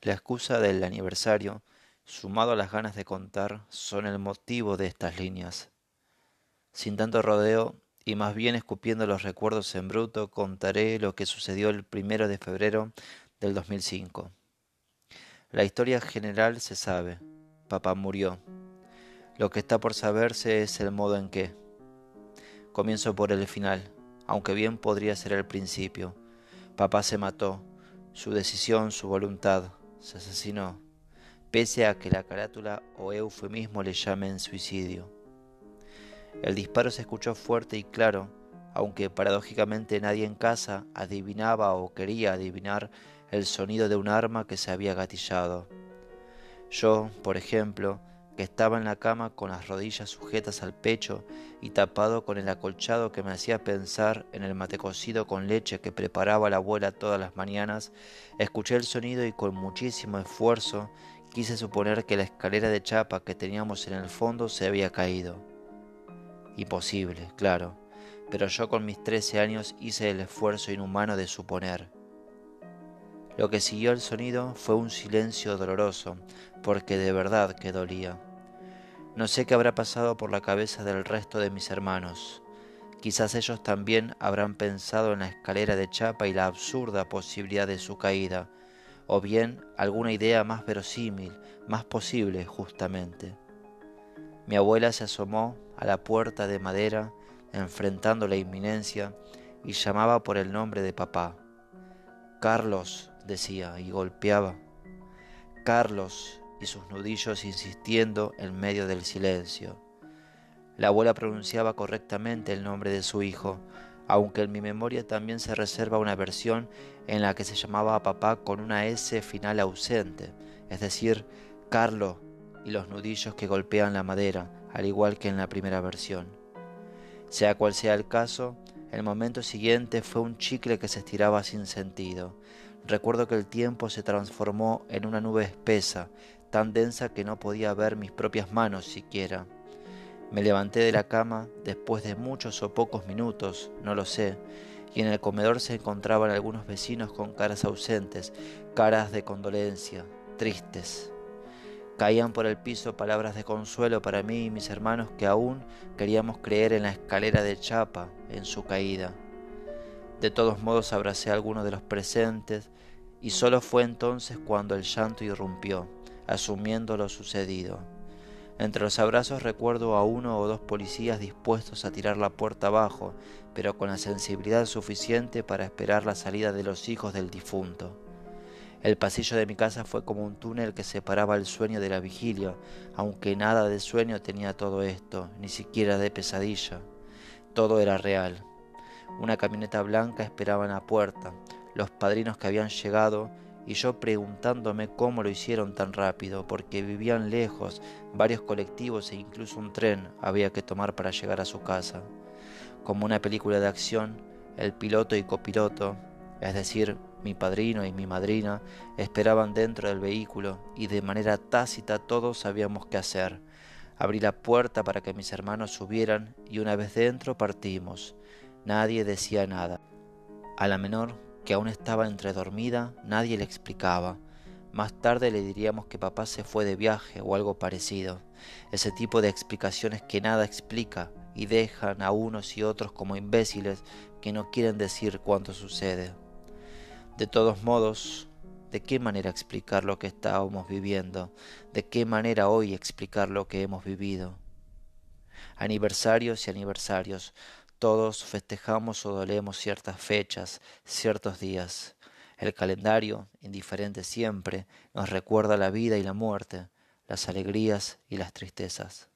La excusa del aniversario, sumado a las ganas de contar, son el motivo de estas líneas. Sin tanto rodeo, y más bien escupiendo los recuerdos en bruto, contaré lo que sucedió el primero de febrero del 2005. La historia general se sabe. Papá murió. Lo que está por saberse es el modo en que. Comienzo por el final, aunque bien podría ser el principio. Papá se mató, su decisión, su voluntad, se asesinó, pese a que la carátula o eufemismo le llamen suicidio. El disparo se escuchó fuerte y claro, aunque paradójicamente nadie en casa adivinaba o quería adivinar el sonido de un arma que se había gatillado. Yo, por ejemplo, que estaba en la cama con las rodillas sujetas al pecho y tapado con el acolchado que me hacía pensar en el mate cocido con leche que preparaba la abuela todas las mañanas, escuché el sonido y con muchísimo esfuerzo quise suponer que la escalera de chapa que teníamos en el fondo se había caído. Imposible, claro, pero yo con mis trece años hice el esfuerzo inhumano de suponer. Lo que siguió el sonido fue un silencio doloroso, porque de verdad que dolía. No sé qué habrá pasado por la cabeza del resto de mis hermanos. Quizás ellos también habrán pensado en la escalera de chapa y la absurda posibilidad de su caída, o bien alguna idea más verosímil, más posible justamente. Mi abuela se asomó a la puerta de madera, enfrentando la inminencia, y llamaba por el nombre de papá. Carlos, decía, y golpeaba. Carlos, y sus nudillos insistiendo en medio del silencio. La abuela pronunciaba correctamente el nombre de su hijo, aunque en mi memoria también se reserva una versión en la que se llamaba a papá con una S final ausente, es decir, Carlo y los nudillos que golpean la madera, al igual que en la primera versión. Sea cual sea el caso, el momento siguiente fue un chicle que se estiraba sin sentido. Recuerdo que el tiempo se transformó en una nube espesa, tan densa que no podía ver mis propias manos siquiera. Me levanté de la cama después de muchos o pocos minutos, no lo sé, y en el comedor se encontraban algunos vecinos con caras ausentes, caras de condolencia, tristes. Caían por el piso palabras de consuelo para mí y mis hermanos que aún queríamos creer en la escalera de chapa, en su caída. De todos modos abracé a algunos de los presentes y solo fue entonces cuando el llanto irrumpió, asumiendo lo sucedido. Entre los abrazos recuerdo a uno o dos policías dispuestos a tirar la puerta abajo, pero con la sensibilidad suficiente para esperar la salida de los hijos del difunto. El pasillo de mi casa fue como un túnel que separaba el sueño de la vigilia, aunque nada de sueño tenía todo esto, ni siquiera de pesadilla. Todo era real. Una camioneta blanca esperaba en la puerta, los padrinos que habían llegado y yo preguntándome cómo lo hicieron tan rápido, porque vivían lejos, varios colectivos e incluso un tren había que tomar para llegar a su casa. Como una película de acción, el piloto y copiloto, es decir, mi padrino y mi madrina esperaban dentro del vehículo y de manera tácita todos sabíamos qué hacer. Abrí la puerta para que mis hermanos subieran y una vez dentro partimos. Nadie decía nada. A la menor, que aún estaba entre dormida, nadie le explicaba. Más tarde le diríamos que papá se fue de viaje o algo parecido. Ese tipo de explicaciones que nada explica y dejan a unos y otros como imbéciles que no quieren decir cuánto sucede. De todos modos, ¿de qué manera explicar lo que estábamos viviendo? ¿De qué manera hoy explicar lo que hemos vivido? Aniversarios y aniversarios, todos festejamos o dolemos ciertas fechas, ciertos días. El calendario, indiferente siempre, nos recuerda la vida y la muerte, las alegrías y las tristezas.